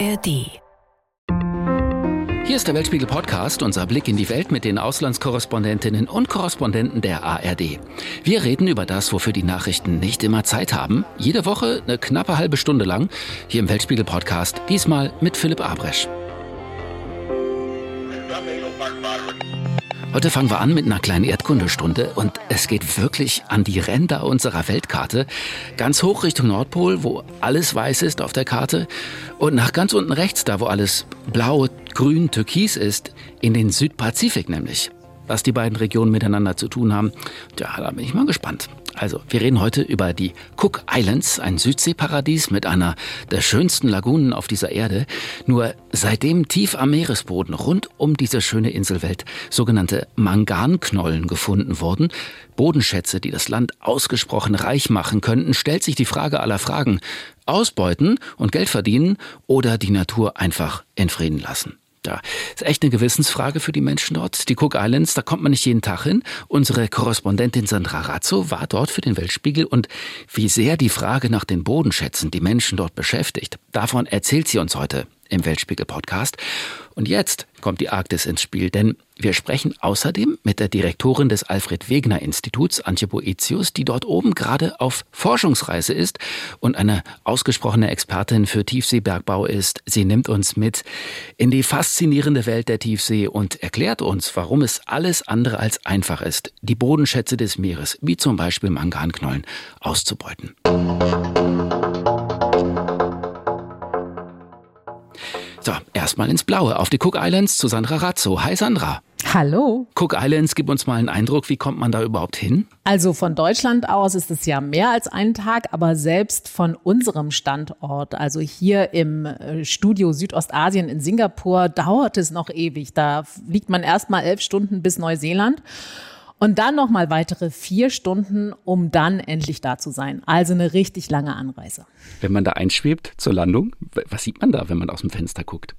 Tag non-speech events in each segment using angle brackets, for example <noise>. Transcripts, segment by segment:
ARD. Hier ist der Weltspiegel Podcast, unser Blick in die Welt mit den Auslandskorrespondentinnen und Korrespondenten der ARD. Wir reden über das, wofür die Nachrichten nicht immer Zeit haben. Jede Woche eine knappe halbe Stunde lang hier im Weltspiegel Podcast, diesmal mit Philipp Abresch. Heute fangen wir an mit einer kleinen Erdkundestunde und es geht wirklich an die Ränder unserer Weltkarte. Ganz hoch Richtung Nordpol, wo alles weiß ist auf der Karte und nach ganz unten rechts, da wo alles blau, grün, türkis ist, in den Südpazifik nämlich. Was die beiden Regionen miteinander zu tun haben, ja, da bin ich mal gespannt. Also, wir reden heute über die Cook Islands, ein Südseeparadies mit einer der schönsten Lagunen auf dieser Erde. Nur seitdem tief am Meeresboden rund um diese schöne Inselwelt sogenannte Manganknollen gefunden wurden, Bodenschätze, die das Land ausgesprochen reich machen könnten, stellt sich die Frage aller Fragen. Ausbeuten und Geld verdienen oder die Natur einfach in Frieden lassen. Da ist echt eine Gewissensfrage für die Menschen dort. Die Cook Islands, da kommt man nicht jeden Tag hin. Unsere Korrespondentin Sandra Razzo war dort für den Weltspiegel und wie sehr die Frage nach den Bodenschätzen die Menschen dort beschäftigt, davon erzählt sie uns heute im Weltspiegel-Podcast. Und jetzt kommt die Arktis ins Spiel, denn wir sprechen außerdem mit der Direktorin des Alfred-Wegener-Instituts, Antje Boetius, die dort oben gerade auf Forschungsreise ist und eine ausgesprochene Expertin für Tiefseebergbau ist. Sie nimmt uns mit in die faszinierende Welt der Tiefsee und erklärt uns, warum es alles andere als einfach ist, die Bodenschätze des Meeres, wie zum Beispiel Manganknollen, auszubeuten. So, erstmal ins Blaue, auf die Cook Islands zu Sandra Razzo. Hi Sandra. Hallo. Cook Islands, gib uns mal einen Eindruck, wie kommt man da überhaupt hin? Also von Deutschland aus ist es ja mehr als einen Tag, aber selbst von unserem Standort, also hier im äh, Studio Südostasien in Singapur, dauert es noch ewig. Da fliegt man erst mal elf Stunden bis Neuseeland. Und dann noch mal weitere vier Stunden, um dann endlich da zu sein. Also eine richtig lange Anreise. Wenn man da einschwebt zur Landung, was sieht man da, wenn man aus dem Fenster guckt?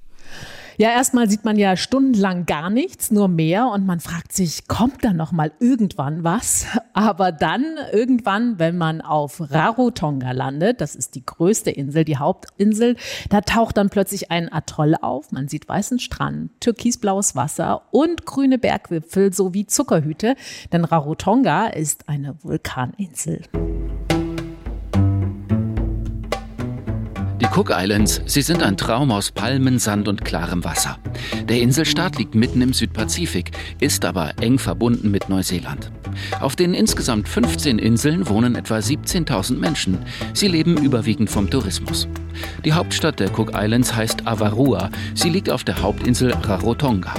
Ja, erstmal sieht man ja stundenlang gar nichts, nur mehr und man fragt sich, kommt da noch mal irgendwann was? Aber dann irgendwann, wenn man auf Rarotonga landet, das ist die größte Insel, die Hauptinsel, da taucht dann plötzlich ein Atoll auf. Man sieht weißen Strand, türkisblaues Wasser und grüne Bergwipfel sowie Zuckerhüte, denn Rarotonga ist eine Vulkaninsel. Cook Islands, sie sind ein Traum aus Palmen, Sand und klarem Wasser. Der Inselstaat liegt mitten im Südpazifik, ist aber eng verbunden mit Neuseeland. Auf den insgesamt 15 Inseln wohnen etwa 17.000 Menschen. Sie leben überwiegend vom Tourismus. Die Hauptstadt der Cook Islands heißt Avarua. Sie liegt auf der Hauptinsel Rarotonga.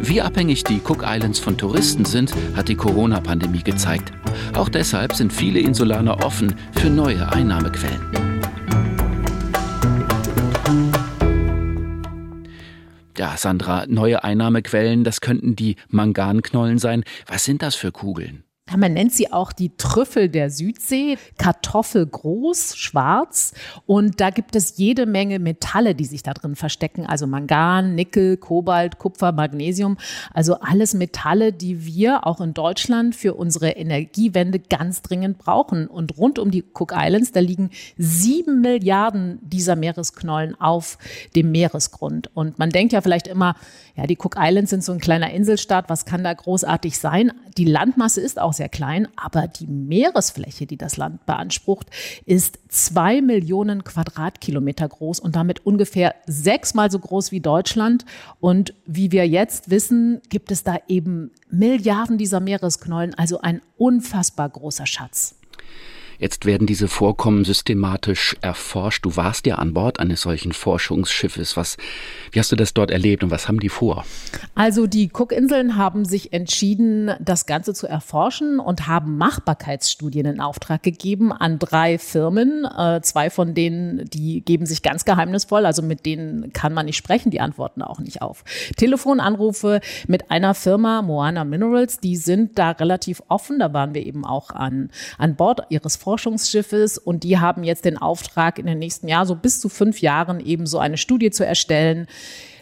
Wie abhängig die Cook Islands von Touristen sind, hat die Corona-Pandemie gezeigt. Auch deshalb sind viele Insulaner offen für neue Einnahmequellen. Ja, Sandra, neue Einnahmequellen, das könnten die Manganknollen sein. Was sind das für Kugeln? Man nennt sie auch die Trüffel der Südsee, kartoffelgroß, schwarz. Und da gibt es jede Menge Metalle, die sich da drin verstecken. Also Mangan, Nickel, Kobalt, Kupfer, Magnesium. Also alles Metalle, die wir auch in Deutschland für unsere Energiewende ganz dringend brauchen. Und rund um die Cook Islands, da liegen sieben Milliarden dieser Meeresknollen auf dem Meeresgrund. Und man denkt ja vielleicht immer, ja, die Cook Islands sind so ein kleiner Inselstaat. Was kann da großartig sein? Die Landmasse ist auch sehr klein, aber die Meeresfläche, die das Land beansprucht, ist zwei Millionen Quadratkilometer groß und damit ungefähr sechsmal so groß wie Deutschland. Und wie wir jetzt wissen, gibt es da eben Milliarden dieser Meeresknollen, also ein unfassbar großer Schatz. Jetzt werden diese Vorkommen systematisch erforscht. Du warst ja an Bord eines solchen Forschungsschiffes. Was, wie hast du das dort erlebt und was haben die vor? Also die Cookinseln haben sich entschieden, das Ganze zu erforschen und haben Machbarkeitsstudien in Auftrag gegeben an drei Firmen. Äh, zwei von denen, die geben sich ganz geheimnisvoll, also mit denen kann man nicht sprechen, die antworten auch nicht auf. Telefonanrufe mit einer Firma, Moana Minerals, die sind da relativ offen. Da waren wir eben auch an, an Bord ihres Forschungsschiffes und die haben jetzt den Auftrag, in den nächsten Jahren, so bis zu fünf Jahren, eben so eine Studie zu erstellen,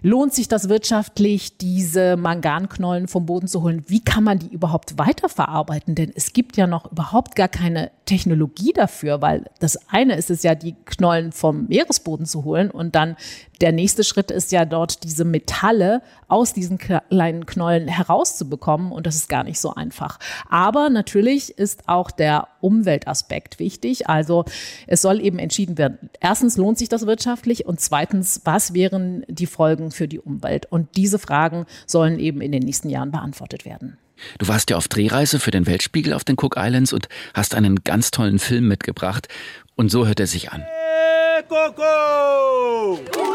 lohnt sich das wirtschaftlich, diese Manganknollen vom Boden zu holen? Wie kann man die überhaupt weiterverarbeiten? Denn es gibt ja noch überhaupt gar keine Technologie dafür, weil das eine ist es ja, die Knollen vom Meeresboden zu holen und dann der nächste Schritt ist ja dort diese Metalle aus diesen kleinen Knollen herauszubekommen und das ist gar nicht so einfach. Aber natürlich ist auch der Umweltaspekt wichtig. Also es soll eben entschieden werden. Erstens lohnt sich das wirtschaftlich und zweitens, was wären die Folgen für die Umwelt? Und diese Fragen sollen eben in den nächsten Jahren beantwortet werden. Du warst ja auf Drehreise für den Weltspiegel auf den Cook Islands und hast einen ganz tollen Film mitgebracht. Und so hört er sich an.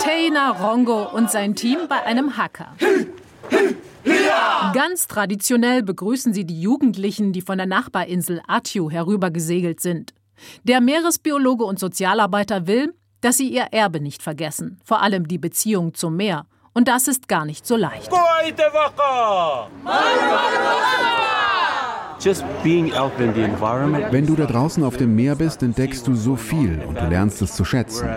Taina Rongo und sein Team bei einem Hacker. Ganz traditionell begrüßen sie die Jugendlichen, die von der Nachbarinsel Atyu herübergesegelt sind. Der Meeresbiologe und Sozialarbeiter will, dass sie ihr Erbe nicht vergessen, vor allem die Beziehung zum Meer. Und das ist gar nicht so leicht. Wenn du da draußen auf dem Meer bist, entdeckst du so viel und du lernst es zu schätzen.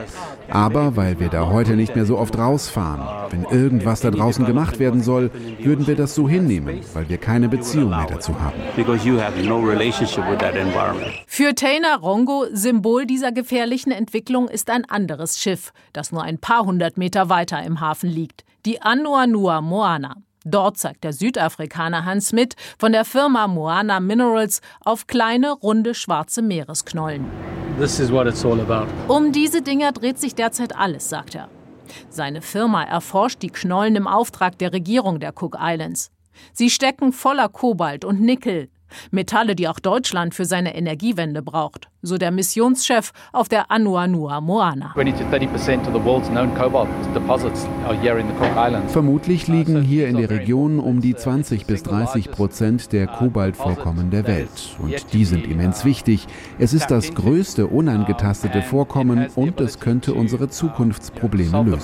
Aber weil wir da heute nicht mehr so oft rausfahren, wenn irgendwas da draußen gemacht werden soll, würden wir das so hinnehmen, weil wir keine Beziehung mehr dazu haben. Für Taina Rongo, Symbol dieser gefährlichen Entwicklung, ist ein anderes Schiff, das nur ein paar hundert Meter weiter im Hafen liegt, die Anuanua Moana. Dort zeigt der Südafrikaner Hans Smith von der Firma Moana Minerals auf kleine, runde, schwarze Meeresknollen. Um diese Dinger dreht sich derzeit alles, sagt er. Seine Firma erforscht die Knollen im Auftrag der Regierung der Cook Islands. Sie stecken voller Kobalt und Nickel, Metalle, die auch Deutschland für seine Energiewende braucht, so der Missionschef auf der Anuanua Moana. Vermutlich liegen hier in der Region um die 20 bis 30 Prozent der Kobaltvorkommen der Welt. Und die sind immens wichtig. Es ist das größte unangetastete Vorkommen und es könnte unsere Zukunftsprobleme lösen.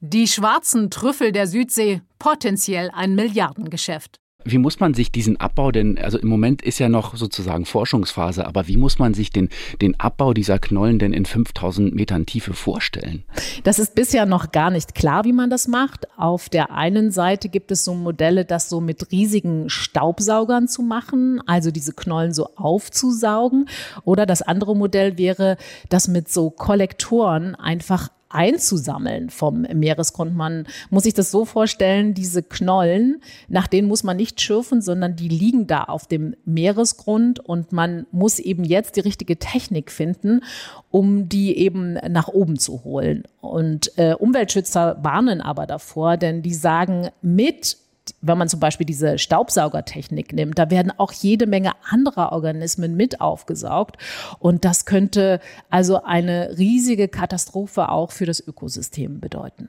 Die schwarzen Trüffel der Südsee, potenziell ein Milliardengeschäft. Wie muss man sich diesen Abbau denn, also im Moment ist ja noch sozusagen Forschungsphase, aber wie muss man sich den, den Abbau dieser Knollen denn in 5000 Metern Tiefe vorstellen? Das ist bisher noch gar nicht klar, wie man das macht. Auf der einen Seite gibt es so Modelle, das so mit riesigen Staubsaugern zu machen, also diese Knollen so aufzusaugen. Oder das andere Modell wäre, das mit so Kollektoren einfach einzusammeln vom Meeresgrund. Man muss sich das so vorstellen, diese Knollen, nach denen muss man nicht schürfen, sondern die liegen da auf dem Meeresgrund und man muss eben jetzt die richtige Technik finden, um die eben nach oben zu holen. Und äh, Umweltschützer warnen aber davor, denn die sagen, mit wenn man zum Beispiel diese Staubsaugertechnik nimmt, da werden auch jede Menge anderer Organismen mit aufgesaugt. Und das könnte also eine riesige Katastrophe auch für das Ökosystem bedeuten.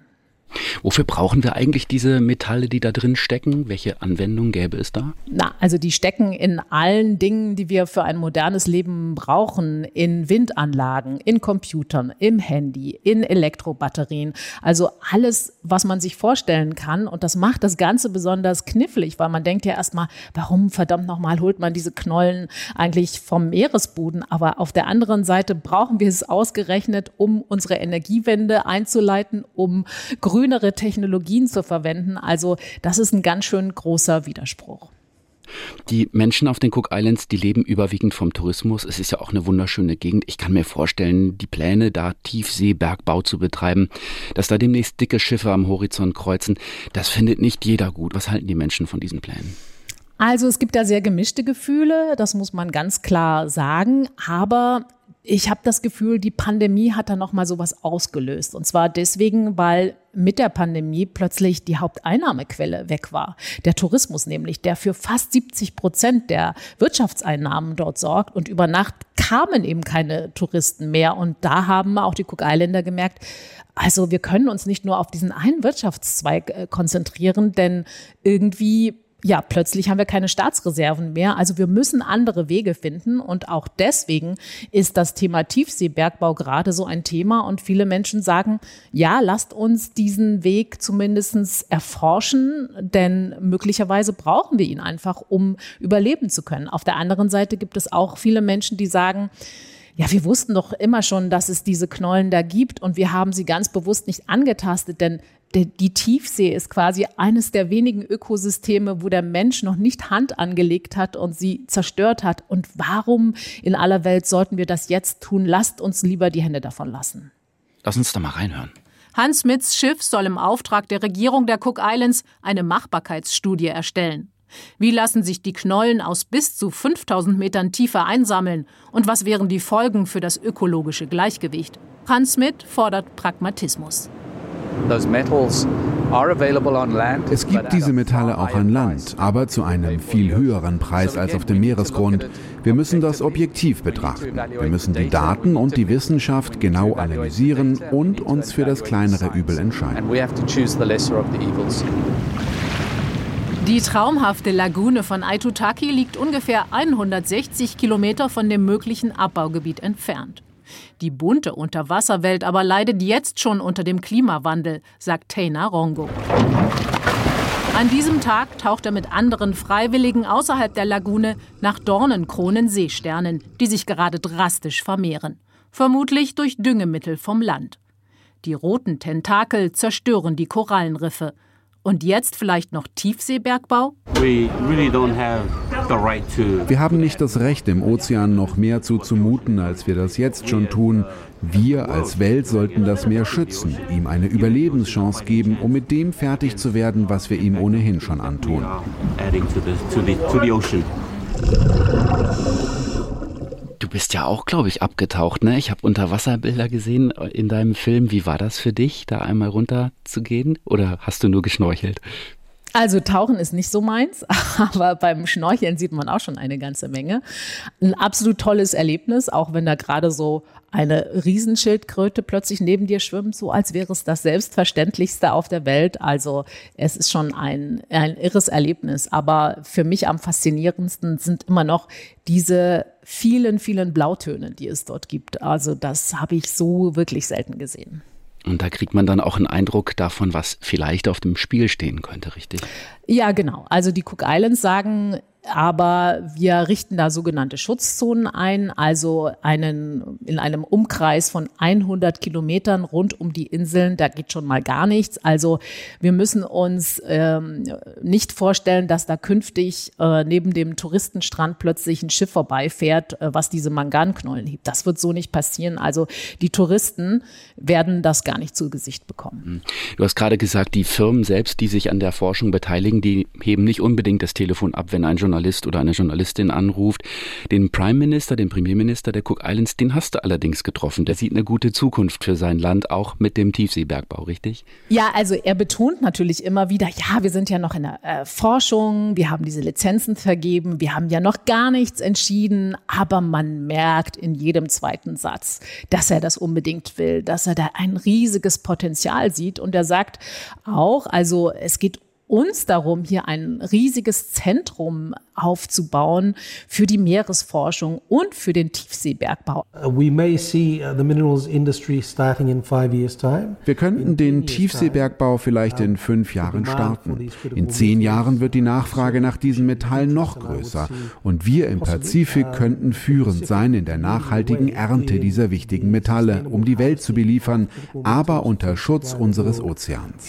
Wofür brauchen wir eigentlich diese Metalle, die da drin stecken? Welche Anwendung gäbe es da? Na, also die stecken in allen Dingen, die wir für ein modernes Leben brauchen, in Windanlagen, in Computern, im Handy, in Elektrobatterien. Also alles, was man sich vorstellen kann. Und das macht das Ganze besonders knifflig, weil man denkt ja erstmal, warum verdammt nochmal holt man diese Knollen eigentlich vom Meeresboden? Aber auf der anderen Seite brauchen wir es ausgerechnet, um unsere Energiewende einzuleiten, um grün grünere Technologien zu verwenden. Also das ist ein ganz schön großer Widerspruch. Die Menschen auf den Cook Islands, die leben überwiegend vom Tourismus. Es ist ja auch eine wunderschöne Gegend. Ich kann mir vorstellen, die Pläne, da Tiefseebergbau zu betreiben, dass da demnächst dicke Schiffe am Horizont kreuzen, das findet nicht jeder gut. Was halten die Menschen von diesen Plänen? Also es gibt da sehr gemischte Gefühle, das muss man ganz klar sagen. Aber ich habe das Gefühl, die Pandemie hat da noch mal sowas ausgelöst. Und zwar deswegen, weil mit der Pandemie plötzlich die Haupteinnahmequelle weg war. Der Tourismus nämlich, der für fast 70 Prozent der Wirtschaftseinnahmen dort sorgt. Und über Nacht kamen eben keine Touristen mehr. Und da haben auch die Cook Islander gemerkt, also wir können uns nicht nur auf diesen einen Wirtschaftszweig äh, konzentrieren, denn irgendwie ja, plötzlich haben wir keine Staatsreserven mehr. Also wir müssen andere Wege finden. Und auch deswegen ist das Thema Tiefseebergbau gerade so ein Thema. Und viele Menschen sagen, ja, lasst uns diesen Weg zumindest erforschen, denn möglicherweise brauchen wir ihn einfach, um überleben zu können. Auf der anderen Seite gibt es auch viele Menschen, die sagen, ja, wir wussten doch immer schon, dass es diese Knollen da gibt und wir haben sie ganz bewusst nicht angetastet, denn die Tiefsee ist quasi eines der wenigen Ökosysteme, wo der Mensch noch nicht Hand angelegt hat und sie zerstört hat. Und warum in aller Welt sollten wir das jetzt tun? Lasst uns lieber die Hände davon lassen. Lass uns da mal reinhören. Hans Smiths Schiff soll im Auftrag der Regierung der Cook Islands eine Machbarkeitsstudie erstellen. Wie lassen sich die Knollen aus bis zu 5000 Metern Tiefe einsammeln und was wären die Folgen für das ökologische Gleichgewicht? Hans Smith fordert Pragmatismus. Es gibt diese Metalle auch an Land, aber zu einem viel höheren Preis als auf dem Meeresgrund. Wir müssen das objektiv betrachten. Wir müssen die Daten und die Wissenschaft genau analysieren und uns für das kleinere Übel entscheiden. Die traumhafte Lagune von Aitutaki liegt ungefähr 160 Kilometer von dem möglichen Abbaugebiet entfernt. Die bunte Unterwasserwelt aber leidet jetzt schon unter dem Klimawandel, sagt Taina Rongo. An diesem Tag taucht er mit anderen Freiwilligen außerhalb der Lagune nach Dornenkronen-Seesternen, die sich gerade drastisch vermehren. Vermutlich durch Düngemittel vom Land. Die roten Tentakel zerstören die Korallenriffe. Und jetzt vielleicht noch Tiefseebergbau? Wir haben nicht das Recht, dem Ozean noch mehr zuzumuten, als wir das jetzt schon tun. Wir als Welt sollten das Meer schützen, ihm eine Überlebenschance geben, um mit dem fertig zu werden, was wir ihm ohnehin schon antun. Du bist ja auch, glaube ich, abgetaucht, ne? Ich habe Unterwasserbilder gesehen in deinem Film. Wie war das für dich, da einmal runter zu gehen? Oder hast du nur geschnorchelt? Also Tauchen ist nicht so meins, <laughs> aber beim Schnorcheln sieht man auch schon eine ganze Menge. Ein absolut tolles Erlebnis, auch wenn da gerade so eine Riesenschildkröte plötzlich neben dir schwimmt, so als wäre es das Selbstverständlichste auf der Welt. Also es ist schon ein, ein irres Erlebnis. Aber für mich am faszinierendsten sind immer noch diese vielen, vielen Blautöne, die es dort gibt. Also das habe ich so wirklich selten gesehen. Und da kriegt man dann auch einen Eindruck davon, was vielleicht auf dem Spiel stehen könnte, richtig? Ja, genau. Also die Cook Islands sagen, aber wir richten da sogenannte Schutzzonen ein, also einen, in einem Umkreis von 100 Kilometern rund um die Inseln. Da geht schon mal gar nichts. Also wir müssen uns ähm, nicht vorstellen, dass da künftig äh, neben dem Touristenstrand plötzlich ein Schiff vorbeifährt, äh, was diese Manganknollen hebt. Das wird so nicht passieren. Also die Touristen werden das gar nicht zu Gesicht bekommen. Hm. Du hast gerade gesagt, die Firmen selbst, die sich an der Forschung beteiligen, die heben nicht unbedingt das Telefon ab, wenn ein Journalist Journalist oder eine Journalistin anruft. Den Prime Minister, den Premierminister der Cook Islands, den hast du allerdings getroffen. Der sieht eine gute Zukunft für sein Land, auch mit dem Tiefseebergbau, richtig? Ja, also er betont natürlich immer wieder, ja, wir sind ja noch in der äh, Forschung, wir haben diese Lizenzen vergeben, wir haben ja noch gar nichts entschieden, aber man merkt in jedem zweiten Satz, dass er das unbedingt will, dass er da ein riesiges Potenzial sieht und er sagt auch, also es geht uns darum, hier ein riesiges Zentrum aufzubauen für die Meeresforschung und für den Tiefseebergbau. Uh, uh, Wir könnten den Tiefseebergbau vielleicht in fünf Jahren starten. In zehn Jahren wird die Nachfrage nach diesen Metallen noch größer und wir im Pazifik uh, könnten führend sein in der nachhaltigen Ernte dieser wichtigen Metalle, um die Welt zu beliefern, aber unter Schutz unseres Ozeans.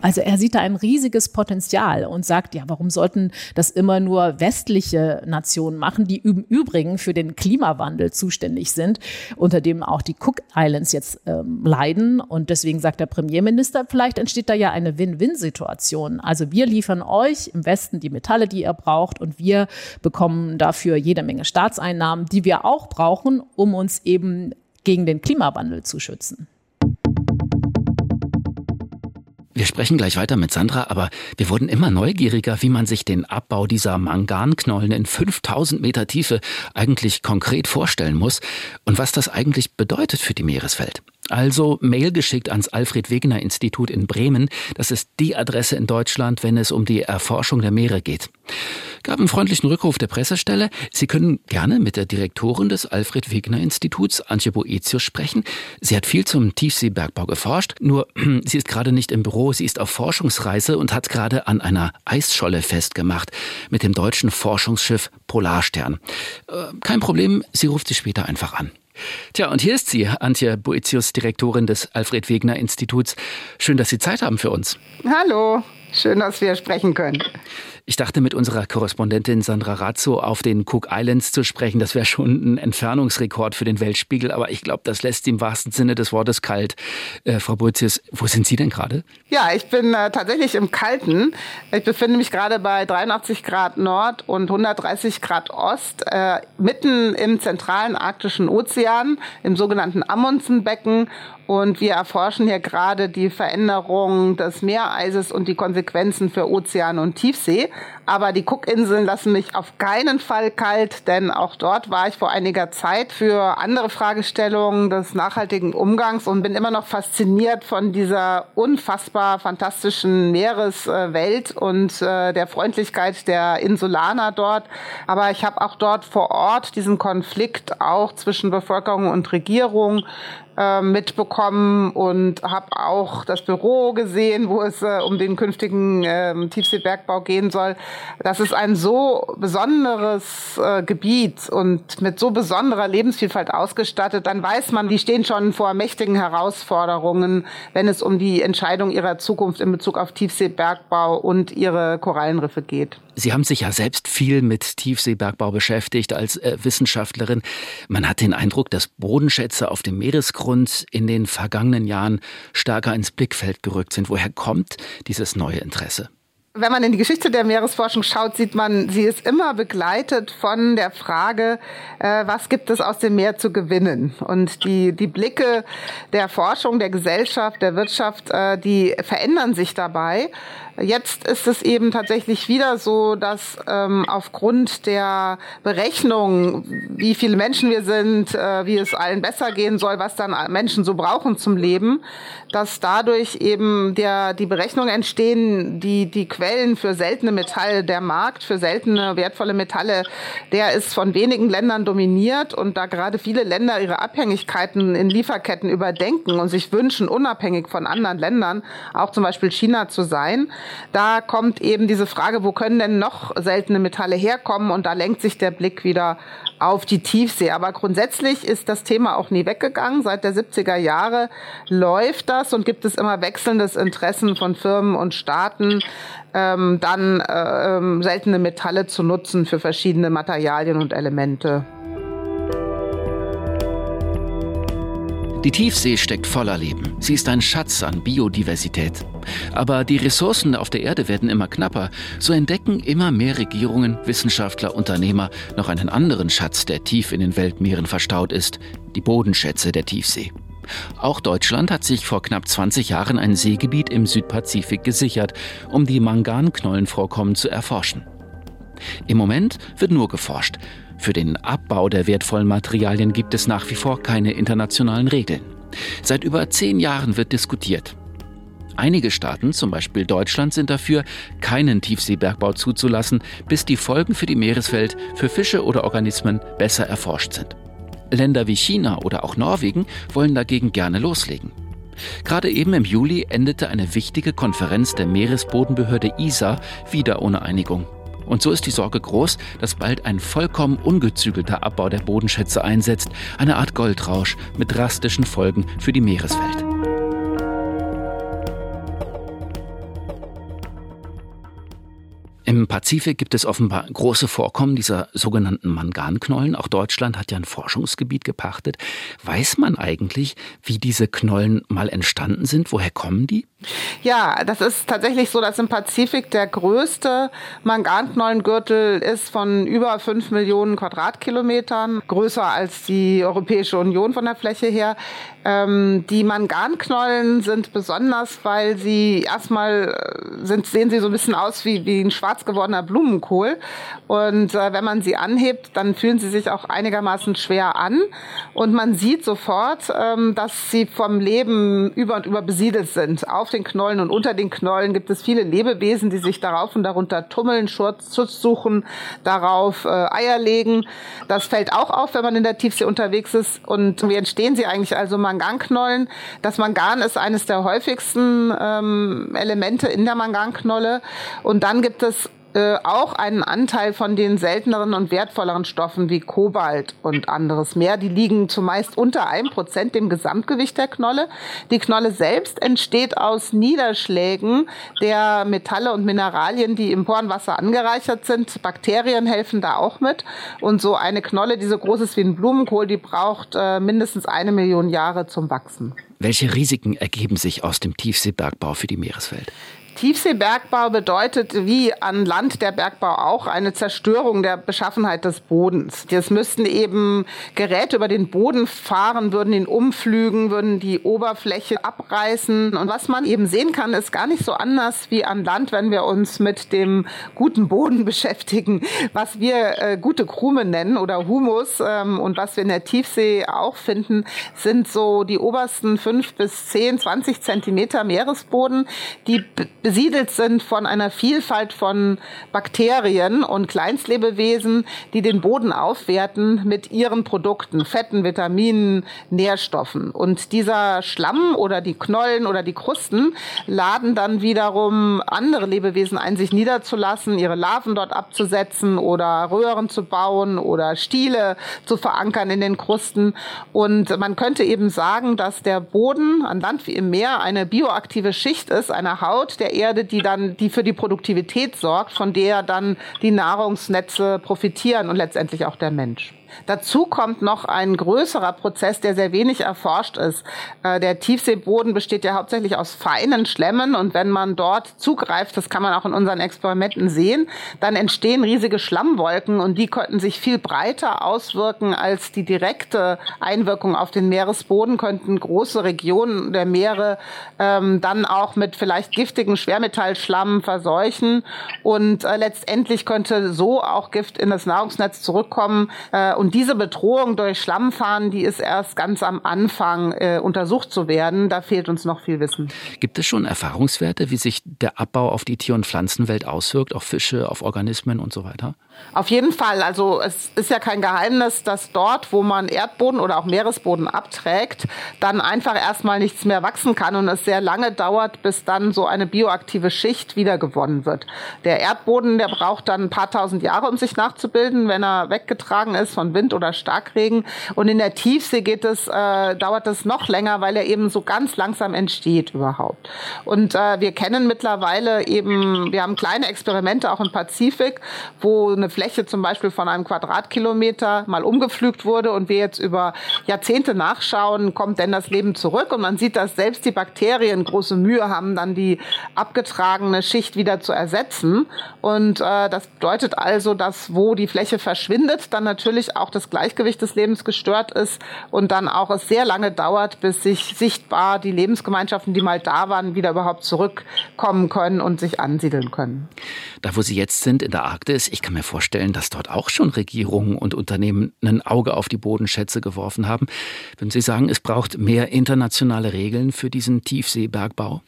Also er sieht da ein riesiges Potenzial und sagt, ja, warum sollten das immer nur westliche Nationen machen, die im Übrigen für den Klimawandel zuständig sind, unter dem auch die Cook Islands jetzt ähm, leiden. Und deswegen sagt der Premierminister, vielleicht entsteht da ja eine Win-Win-Situation. Also wir liefern euch im Westen die Metalle, die ihr braucht und wir bekommen dafür jede Menge Staatseinnahmen, die wir auch brauchen, um uns eben gegen den Klimawandel zu schützen. Wir sprechen gleich weiter mit Sandra, aber wir wurden immer neugieriger, wie man sich den Abbau dieser Manganknollen in 5000 Meter Tiefe eigentlich konkret vorstellen muss und was das eigentlich bedeutet für die Meereswelt. Also Mail geschickt ans Alfred Wegener Institut in Bremen. Das ist die Adresse in Deutschland, wenn es um die Erforschung der Meere geht. Gab einen freundlichen Rückruf der Pressestelle. Sie können gerne mit der Direktorin des Alfred Wegener Instituts, Antje Boetius, sprechen. Sie hat viel zum Tiefseebergbau geforscht, nur <clears throat> sie ist gerade nicht im Büro, sie ist auf Forschungsreise und hat gerade an einer Eisscholle festgemacht mit dem deutschen Forschungsschiff Polarstern. Äh, kein Problem, sie ruft sie später einfach an. Tja, und hier ist sie, Antje Boetius, Direktorin des Alfred Wegener Instituts. Schön, dass Sie Zeit haben für uns. Hallo, schön, dass wir sprechen können. Ich dachte, mit unserer Korrespondentin Sandra Razzo auf den Cook Islands zu sprechen, das wäre schon ein Entfernungsrekord für den Weltspiegel, aber ich glaube, das lässt im wahrsten Sinne des Wortes kalt. Äh, Frau Boetius, wo sind Sie denn gerade? Ja, ich bin äh, tatsächlich im Kalten. Ich befinde mich gerade bei 83 Grad Nord und 130 Grad Ost, äh, mitten im zentralen arktischen Ozean, im sogenannten Amundsenbecken und wir erforschen hier gerade die Veränderung des Meereises und die Konsequenzen für Ozean und Tiefsee. Aber die Cookinseln lassen mich auf keinen Fall kalt, denn auch dort war ich vor einiger Zeit für andere Fragestellungen des nachhaltigen Umgangs und bin immer noch fasziniert von dieser unfassbar fantastischen Meereswelt und äh, der Freundlichkeit der Insulaner dort. Aber ich habe auch dort vor Ort diesen Konflikt auch zwischen Bevölkerung und Regierung äh, mitbekommen und habe auch das Büro gesehen, wo es äh, um den künftigen äh, Tiefseebergbau gehen soll. Das ist ein so besonderes äh, Gebiet und mit so besonderer Lebensvielfalt ausgestattet, dann weiß man, die stehen schon vor mächtigen Herausforderungen, wenn es um die Entscheidung ihrer Zukunft in Bezug auf Tiefseebergbau und ihre Korallenriffe geht. Sie haben sich ja selbst viel mit Tiefseebergbau beschäftigt als äh, Wissenschaftlerin. Man hat den Eindruck, dass Bodenschätze auf dem Meeresgrund in den vergangenen Jahren stärker ins Blickfeld gerückt sind. Woher kommt dieses neue Interesse? Wenn man in die Geschichte der Meeresforschung schaut, sieht man, sie ist immer begleitet von der Frage, äh, was gibt es aus dem Meer zu gewinnen? Und die, die Blicke der Forschung, der Gesellschaft, der Wirtschaft, äh, die verändern sich dabei. Jetzt ist es eben tatsächlich wieder so, dass ähm, aufgrund der Berechnung, wie viele Menschen wir sind, äh, wie es allen besser gehen soll, was dann Menschen so brauchen zum Leben, dass dadurch eben der, die Berechnungen entstehen, die, die Quellen für seltene Metalle, der Markt für seltene, wertvolle Metalle, der ist von wenigen Ländern dominiert und da gerade viele Länder ihre Abhängigkeiten in Lieferketten überdenken und sich wünschen, unabhängig von anderen Ländern, auch zum Beispiel China zu sein, da kommt eben diese Frage, wo können denn noch seltene Metalle herkommen? Und da lenkt sich der Blick wieder auf die Tiefsee. Aber grundsätzlich ist das Thema auch nie weggegangen. Seit der 70er Jahre läuft das und gibt es immer wechselndes Interessen von Firmen und Staaten, ähm, dann äh, ähm, seltene Metalle zu nutzen für verschiedene Materialien und Elemente. Die Tiefsee steckt voller Leben. Sie ist ein Schatz an Biodiversität. Aber die Ressourcen auf der Erde werden immer knapper. So entdecken immer mehr Regierungen, Wissenschaftler, Unternehmer noch einen anderen Schatz, der tief in den Weltmeeren verstaut ist. Die Bodenschätze der Tiefsee. Auch Deutschland hat sich vor knapp 20 Jahren ein Seegebiet im Südpazifik gesichert, um die Manganknollenvorkommen zu erforschen. Im Moment wird nur geforscht. Für den Abbau der wertvollen Materialien gibt es nach wie vor keine internationalen Regeln. Seit über zehn Jahren wird diskutiert. Einige Staaten, zum Beispiel Deutschland, sind dafür, keinen Tiefseebergbau zuzulassen, bis die Folgen für die Meereswelt, für Fische oder Organismen besser erforscht sind. Länder wie China oder auch Norwegen wollen dagegen gerne loslegen. Gerade eben im Juli endete eine wichtige Konferenz der Meeresbodenbehörde ISA wieder ohne Einigung. Und so ist die Sorge groß, dass bald ein vollkommen ungezügelter Abbau der Bodenschätze einsetzt, eine Art Goldrausch mit drastischen Folgen für die Meereswelt. Im Pazifik gibt es offenbar große Vorkommen dieser sogenannten Manganknollen. Auch Deutschland hat ja ein Forschungsgebiet gepachtet. Weiß man eigentlich, wie diese Knollen mal entstanden sind? Woher kommen die? Ja, das ist tatsächlich so, dass im Pazifik der größte Manganknollengürtel ist von über fünf Millionen Quadratkilometern, größer als die Europäische Union von der Fläche her. Ähm, die Manganknollen sind besonders, weil sie erstmal äh, sind, sehen sie so ein bisschen aus wie, wie ein schwarz geworden gewordener Blumenkohl. Und äh, wenn man sie anhebt, dann fühlen sie sich auch einigermaßen schwer an. Und man sieht sofort, ähm, dass sie vom Leben über und über besiedelt sind. Auf den Knollen und unter den Knollen gibt es viele Lebewesen, die sich darauf und darunter tummeln, Schutz, suchen, darauf äh, Eier legen. Das fällt auch auf, wenn man in der Tiefsee unterwegs ist. Und wie entstehen sie eigentlich? Also Manganknollen. Das Mangan ist eines der häufigsten ähm, Elemente in der Manganknolle. Und dann gibt es äh, auch einen Anteil von den selteneren und wertvolleren Stoffen wie Kobalt und anderes mehr. Die liegen zumeist unter einem Prozent dem Gesamtgewicht der Knolle. Die Knolle selbst entsteht aus Niederschlägen der Metalle und Mineralien, die im Porenwasser angereichert sind. Bakterien helfen da auch mit. Und so eine Knolle, die so groß ist wie ein Blumenkohl, die braucht äh, mindestens eine Million Jahre zum Wachsen. Welche Risiken ergeben sich aus dem Tiefseebergbau für die Meereswelt? Tiefseebergbau bedeutet wie an Land der Bergbau auch eine Zerstörung der Beschaffenheit des Bodens. Es müssten eben Geräte über den Boden fahren, würden ihn umflügen, würden die Oberfläche abreißen. Und was man eben sehen kann, ist gar nicht so anders wie an Land, wenn wir uns mit dem guten Boden <laughs> beschäftigen, was wir äh, gute Krume nennen oder Humus ähm, und was wir in der Tiefsee auch finden, sind so die obersten fünf bis zehn, zwanzig Zentimeter Meeresboden, die besiedelt sind von einer Vielfalt von Bakterien und Kleinstlebewesen, die den Boden aufwerten mit ihren Produkten, Fetten, Vitaminen, Nährstoffen. Und dieser Schlamm oder die Knollen oder die Krusten laden dann wiederum andere Lebewesen ein, sich niederzulassen, ihre Larven dort abzusetzen oder Röhren zu bauen oder Stiele zu verankern in den Krusten. Und man könnte eben sagen, dass der Boden an Land wie im Meer eine bioaktive Schicht ist, eine Haut der Erde, die dann, die für die Produktivität sorgt, von der dann die Nahrungsnetze profitieren und letztendlich auch der Mensch. Dazu kommt noch ein größerer Prozess, der sehr wenig erforscht ist. Äh, der Tiefseeboden besteht ja hauptsächlich aus feinen Schlemmen und wenn man dort zugreift, das kann man auch in unseren Experimenten sehen, dann entstehen riesige Schlammwolken und die könnten sich viel breiter auswirken als die direkte Einwirkung auf den Meeresboden, könnten große Regionen der Meere ähm, dann auch mit vielleicht giftigen Schwermetallschlamm verseuchen und äh, letztendlich könnte so auch Gift in das Nahrungsnetz zurückkommen äh, und diese Bedrohung durch Schlammfahren, die ist erst ganz am Anfang äh, untersucht zu werden. Da fehlt uns noch viel Wissen. Gibt es schon Erfahrungswerte, wie sich der Abbau auf die Tier- und Pflanzenwelt auswirkt, auf Fische, auf Organismen und so weiter? Auf jeden Fall. Also es ist ja kein Geheimnis, dass dort, wo man Erdboden oder auch Meeresboden abträgt, dann einfach erstmal nichts mehr wachsen kann und es sehr lange dauert, bis dann so eine bioaktive Schicht wiedergewonnen wird. Der Erdboden, der braucht dann ein paar tausend Jahre, um sich nachzubilden, wenn er weggetragen ist von Wind oder Starkregen. Und in der Tiefsee geht es, äh, dauert es noch länger, weil er eben so ganz langsam entsteht überhaupt. Und äh, wir kennen mittlerweile eben, wir haben kleine Experimente auch im Pazifik, wo eine Fläche zum Beispiel von einem Quadratkilometer mal umgepflügt wurde und wir jetzt über Jahrzehnte nachschauen, kommt denn das Leben zurück? Und man sieht, dass selbst die Bakterien große Mühe haben, dann die abgetragene Schicht wieder zu ersetzen. Und äh, das bedeutet also, dass wo die Fläche verschwindet, dann natürlich auch das Gleichgewicht des Lebens gestört ist und dann auch es sehr lange dauert, bis sich sichtbar die Lebensgemeinschaften, die mal da waren, wieder überhaupt zurückkommen können und sich ansiedeln können. Da, wo Sie jetzt sind, in der Arktis, ich kann mir vorstellen, dass dort auch schon Regierungen und Unternehmen ein Auge auf die Bodenschätze geworfen haben. Würden Sie sagen, es braucht mehr internationale Regeln für diesen Tiefseebergbau?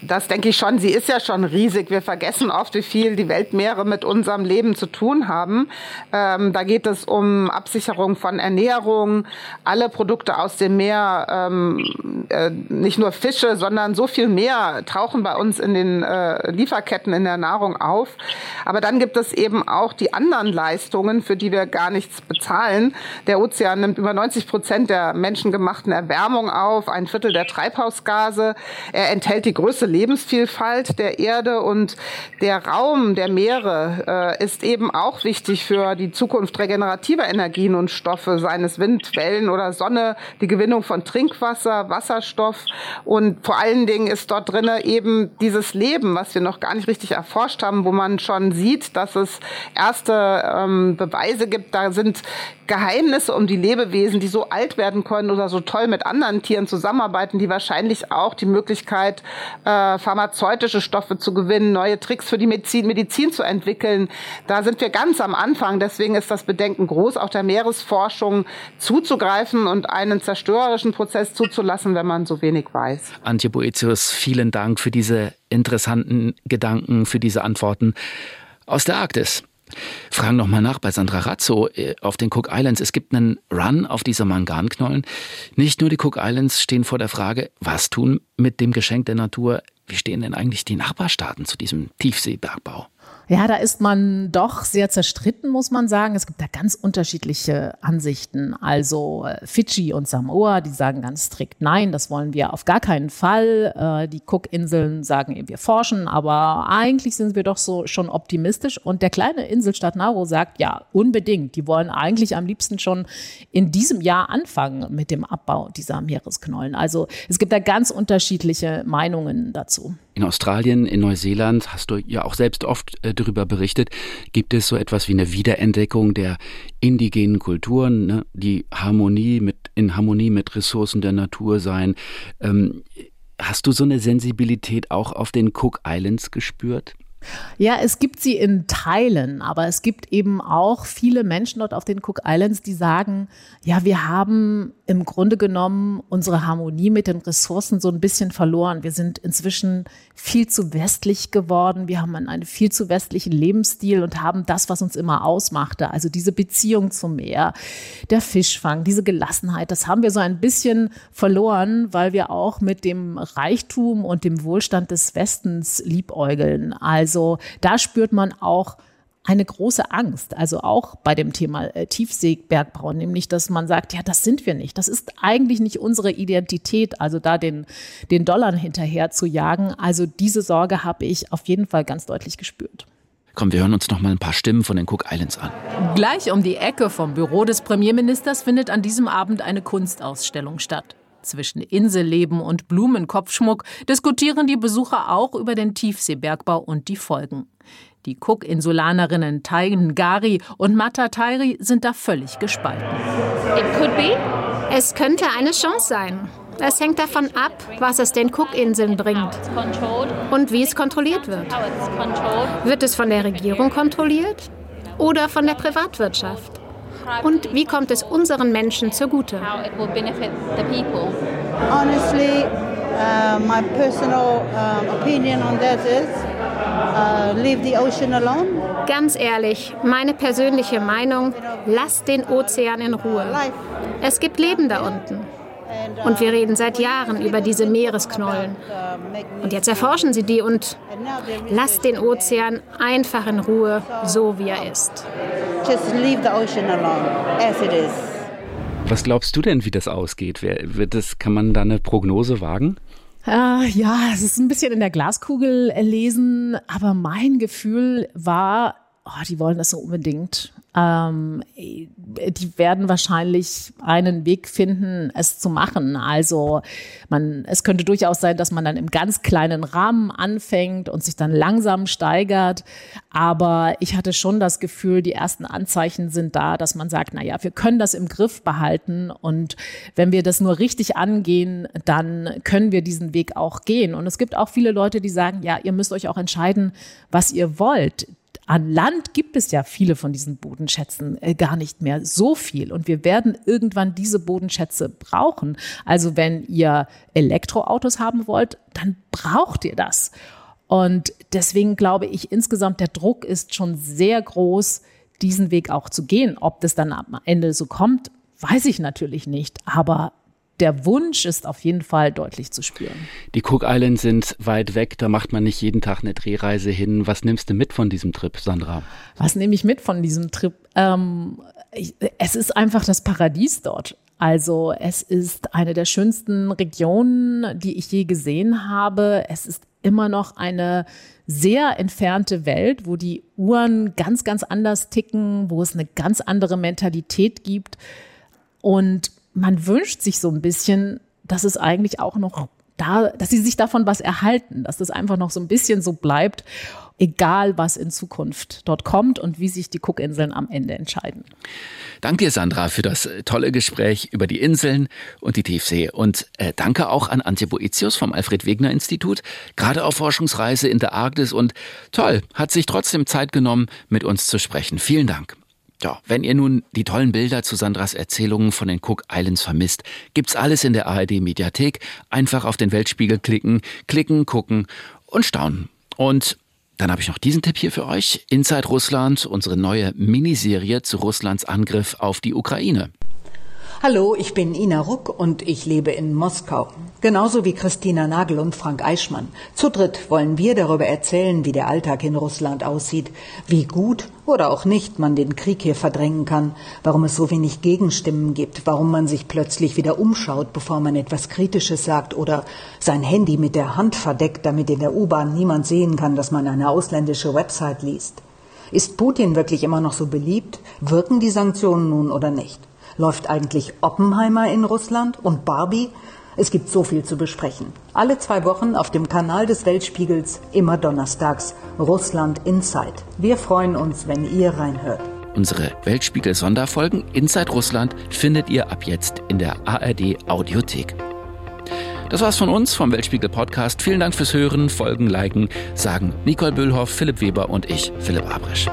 Das denke ich schon. Sie ist ja schon riesig. Wir vergessen oft, wie viel die Weltmeere mit unserem Leben zu tun haben. Ähm, da geht es um Absicherung von Ernährung, alle Produkte aus dem Meer, ähm, äh, nicht nur Fische, sondern so viel mehr tauchen bei uns in den äh, Lieferketten in der Nahrung auf. Aber dann gibt es eben auch die anderen Leistungen, für die wir gar nichts bezahlen. Der Ozean nimmt über 90 Prozent der menschengemachten Erwärmung auf, ein Viertel der Treibhausgase. Er enthält die größte Lebensvielfalt der Erde und der Raum der Meere äh, ist eben auch wichtig für die Zukunft regenerativer Energien und Stoffe, seines Wind, Wellen oder Sonne, die Gewinnung von Trinkwasser, Wasserstoff und vor allen Dingen ist dort drinnen eben dieses Leben, was wir noch gar nicht richtig erforscht haben, wo man schon sieht, dass es erste ähm, Beweise gibt. Da sind Geheimnisse um die Lebewesen, die so alt werden können oder so toll mit anderen Tieren zusammenarbeiten, die wahrscheinlich auch die Möglichkeit äh, äh, pharmazeutische Stoffe zu gewinnen, neue Tricks für die Medizin, Medizin zu entwickeln. Da sind wir ganz am Anfang. Deswegen ist das Bedenken groß, auch der Meeresforschung zuzugreifen und einen zerstörerischen Prozess zuzulassen, wenn man so wenig weiß. Antje Boetius, vielen Dank für diese interessanten Gedanken, für diese Antworten aus der Arktis. Fragen noch mal nach bei Sandra Razzo äh, auf den Cook Islands. Es gibt einen Run auf diese Manganknollen. Nicht nur die Cook Islands stehen vor der Frage, was tun mit dem Geschenk der Natur? Wie stehen denn eigentlich die Nachbarstaaten zu diesem Tiefseebergbau? Ja, da ist man doch sehr zerstritten, muss man sagen. Es gibt da ganz unterschiedliche Ansichten. Also äh, Fidschi und Samoa, die sagen ganz strikt, nein, das wollen wir auf gar keinen Fall. Äh, die Cook-Inseln sagen, wir forschen, aber eigentlich sind wir doch so schon optimistisch. Und der kleine Inselstaat Nauru sagt, ja, unbedingt. Die wollen eigentlich am liebsten schon in diesem Jahr anfangen mit dem Abbau dieser Meeresknollen. Also es gibt da ganz unterschiedliche Meinungen dazu. In Australien, in Neuseeland, hast du ja auch selbst oft äh, darüber berichtet, gibt es so etwas wie eine Wiederentdeckung der indigenen Kulturen, ne? die Harmonie mit, in Harmonie mit Ressourcen der Natur sein. Ähm, hast du so eine Sensibilität auch auf den Cook Islands gespürt? Ja, es gibt sie in Teilen, aber es gibt eben auch viele Menschen dort auf den Cook Islands, die sagen, ja, wir haben im Grunde genommen unsere Harmonie mit den Ressourcen so ein bisschen verloren. Wir sind inzwischen viel zu westlich geworden. Wir haben einen viel zu westlichen Lebensstil und haben das, was uns immer ausmachte. Also diese Beziehung zum Meer, der Fischfang, diese Gelassenheit, das haben wir so ein bisschen verloren, weil wir auch mit dem Reichtum und dem Wohlstand des Westens liebäugeln. Also da spürt man auch, eine große Angst, also auch bei dem Thema äh, Tiefseebergbau, nämlich dass man sagt, ja, das sind wir nicht. Das ist eigentlich nicht unsere Identität, also da den, den Dollar hinterher zu jagen. Also diese Sorge habe ich auf jeden Fall ganz deutlich gespürt. Komm, wir hören uns noch mal ein paar Stimmen von den Cook Islands an. Gleich um die Ecke vom Büro des Premierministers findet an diesem Abend eine Kunstausstellung statt. Zwischen Inselleben und Blumenkopfschmuck diskutieren die Besucher auch über den Tiefseebergbau und die Folgen. Die Cook-Insulanerinnen Taigen Gari und Mata Tairi sind da völlig gespalten. Es könnte eine Chance sein. Es hängt davon ab, was es den Cook-Inseln bringt und wie es kontrolliert wird. Wird es von der Regierung kontrolliert oder von der Privatwirtschaft? Und wie kommt es unseren Menschen zugute? Honestly, uh, my personal uh, opinion on that is Ganz ehrlich, meine persönliche Meinung, lasst den Ozean in Ruhe. Es gibt Leben da unten. Und wir reden seit Jahren über diese Meeresknollen. Und jetzt erforschen sie die und lasst den Ozean einfach in Ruhe, so wie er ist. Just leave the ocean alone, as it is. Was glaubst du denn, wie das ausgeht? Wird das, kann man da eine Prognose wagen? Äh, ja, es ist ein bisschen in der Glaskugel lesen, aber mein Gefühl war, oh, die wollen das so unbedingt. Ähm, die werden wahrscheinlich einen Weg finden, es zu machen. Also man, es könnte durchaus sein, dass man dann im ganz kleinen Rahmen anfängt und sich dann langsam steigert. Aber ich hatte schon das Gefühl, die ersten Anzeichen sind da, dass man sagt, na ja, wir können das im Griff behalten und wenn wir das nur richtig angehen, dann können wir diesen Weg auch gehen. Und es gibt auch viele Leute, die sagen, ja, ihr müsst euch auch entscheiden, was ihr wollt an Land gibt es ja viele von diesen Bodenschätzen äh, gar nicht mehr so viel. Und wir werden irgendwann diese Bodenschätze brauchen. Also wenn ihr Elektroautos haben wollt, dann braucht ihr das. Und deswegen glaube ich insgesamt, der Druck ist schon sehr groß, diesen Weg auch zu gehen. Ob das dann am Ende so kommt, weiß ich natürlich nicht. Aber der Wunsch ist auf jeden Fall deutlich zu spüren. Die Cook Islands sind weit weg, da macht man nicht jeden Tag eine Drehreise hin. Was nimmst du mit von diesem Trip, Sandra? Was nehme ich mit von diesem Trip? Ähm, ich, es ist einfach das Paradies dort. Also es ist eine der schönsten Regionen, die ich je gesehen habe. Es ist immer noch eine sehr entfernte Welt, wo die Uhren ganz, ganz anders ticken, wo es eine ganz andere Mentalität gibt. Und man wünscht sich so ein bisschen, dass es eigentlich auch noch da, dass sie sich davon was erhalten, dass das einfach noch so ein bisschen so bleibt egal was in Zukunft dort kommt und wie sich die Cookinseln am Ende entscheiden. Danke dir, Sandra, für das tolle Gespräch über die Inseln und die Tiefsee. Und äh, danke auch an Antje Boetius vom Alfred Wegener Institut, gerade auf Forschungsreise in der Arktis und toll, hat sich trotzdem Zeit genommen, mit uns zu sprechen. Vielen Dank. Ja, wenn ihr nun die tollen Bilder zu Sandras Erzählungen von den Cook Islands vermisst, gibt's alles in der ARD Mediathek. Einfach auf den Weltspiegel klicken, klicken, gucken und staunen. Und dann habe ich noch diesen Tipp hier für euch. Inside Russland, unsere neue Miniserie zu Russlands Angriff auf die Ukraine. Hallo, ich bin Ina Ruck und ich lebe in Moskau. Genauso wie Christina Nagel und Frank Eichmann. Zu dritt wollen wir darüber erzählen, wie der Alltag in Russland aussieht, wie gut oder auch nicht man den Krieg hier verdrängen kann, warum es so wenig Gegenstimmen gibt, warum man sich plötzlich wieder umschaut, bevor man etwas Kritisches sagt oder sein Handy mit der Hand verdeckt, damit in der U-Bahn niemand sehen kann, dass man eine ausländische Website liest. Ist Putin wirklich immer noch so beliebt? Wirken die Sanktionen nun oder nicht? Läuft eigentlich Oppenheimer in Russland und Barbie? Es gibt so viel zu besprechen. Alle zwei Wochen auf dem Kanal des Weltspiegels, immer donnerstags, Russland Inside. Wir freuen uns, wenn ihr reinhört. Unsere Weltspiegel-Sonderfolgen Inside Russland findet ihr ab jetzt in der ARD Audiothek. Das war's von uns vom Weltspiegel Podcast. Vielen Dank fürs Hören, Folgen, Liken, sagen Nicole Böhlhoff, Philipp Weber und ich, Philipp Abrisch.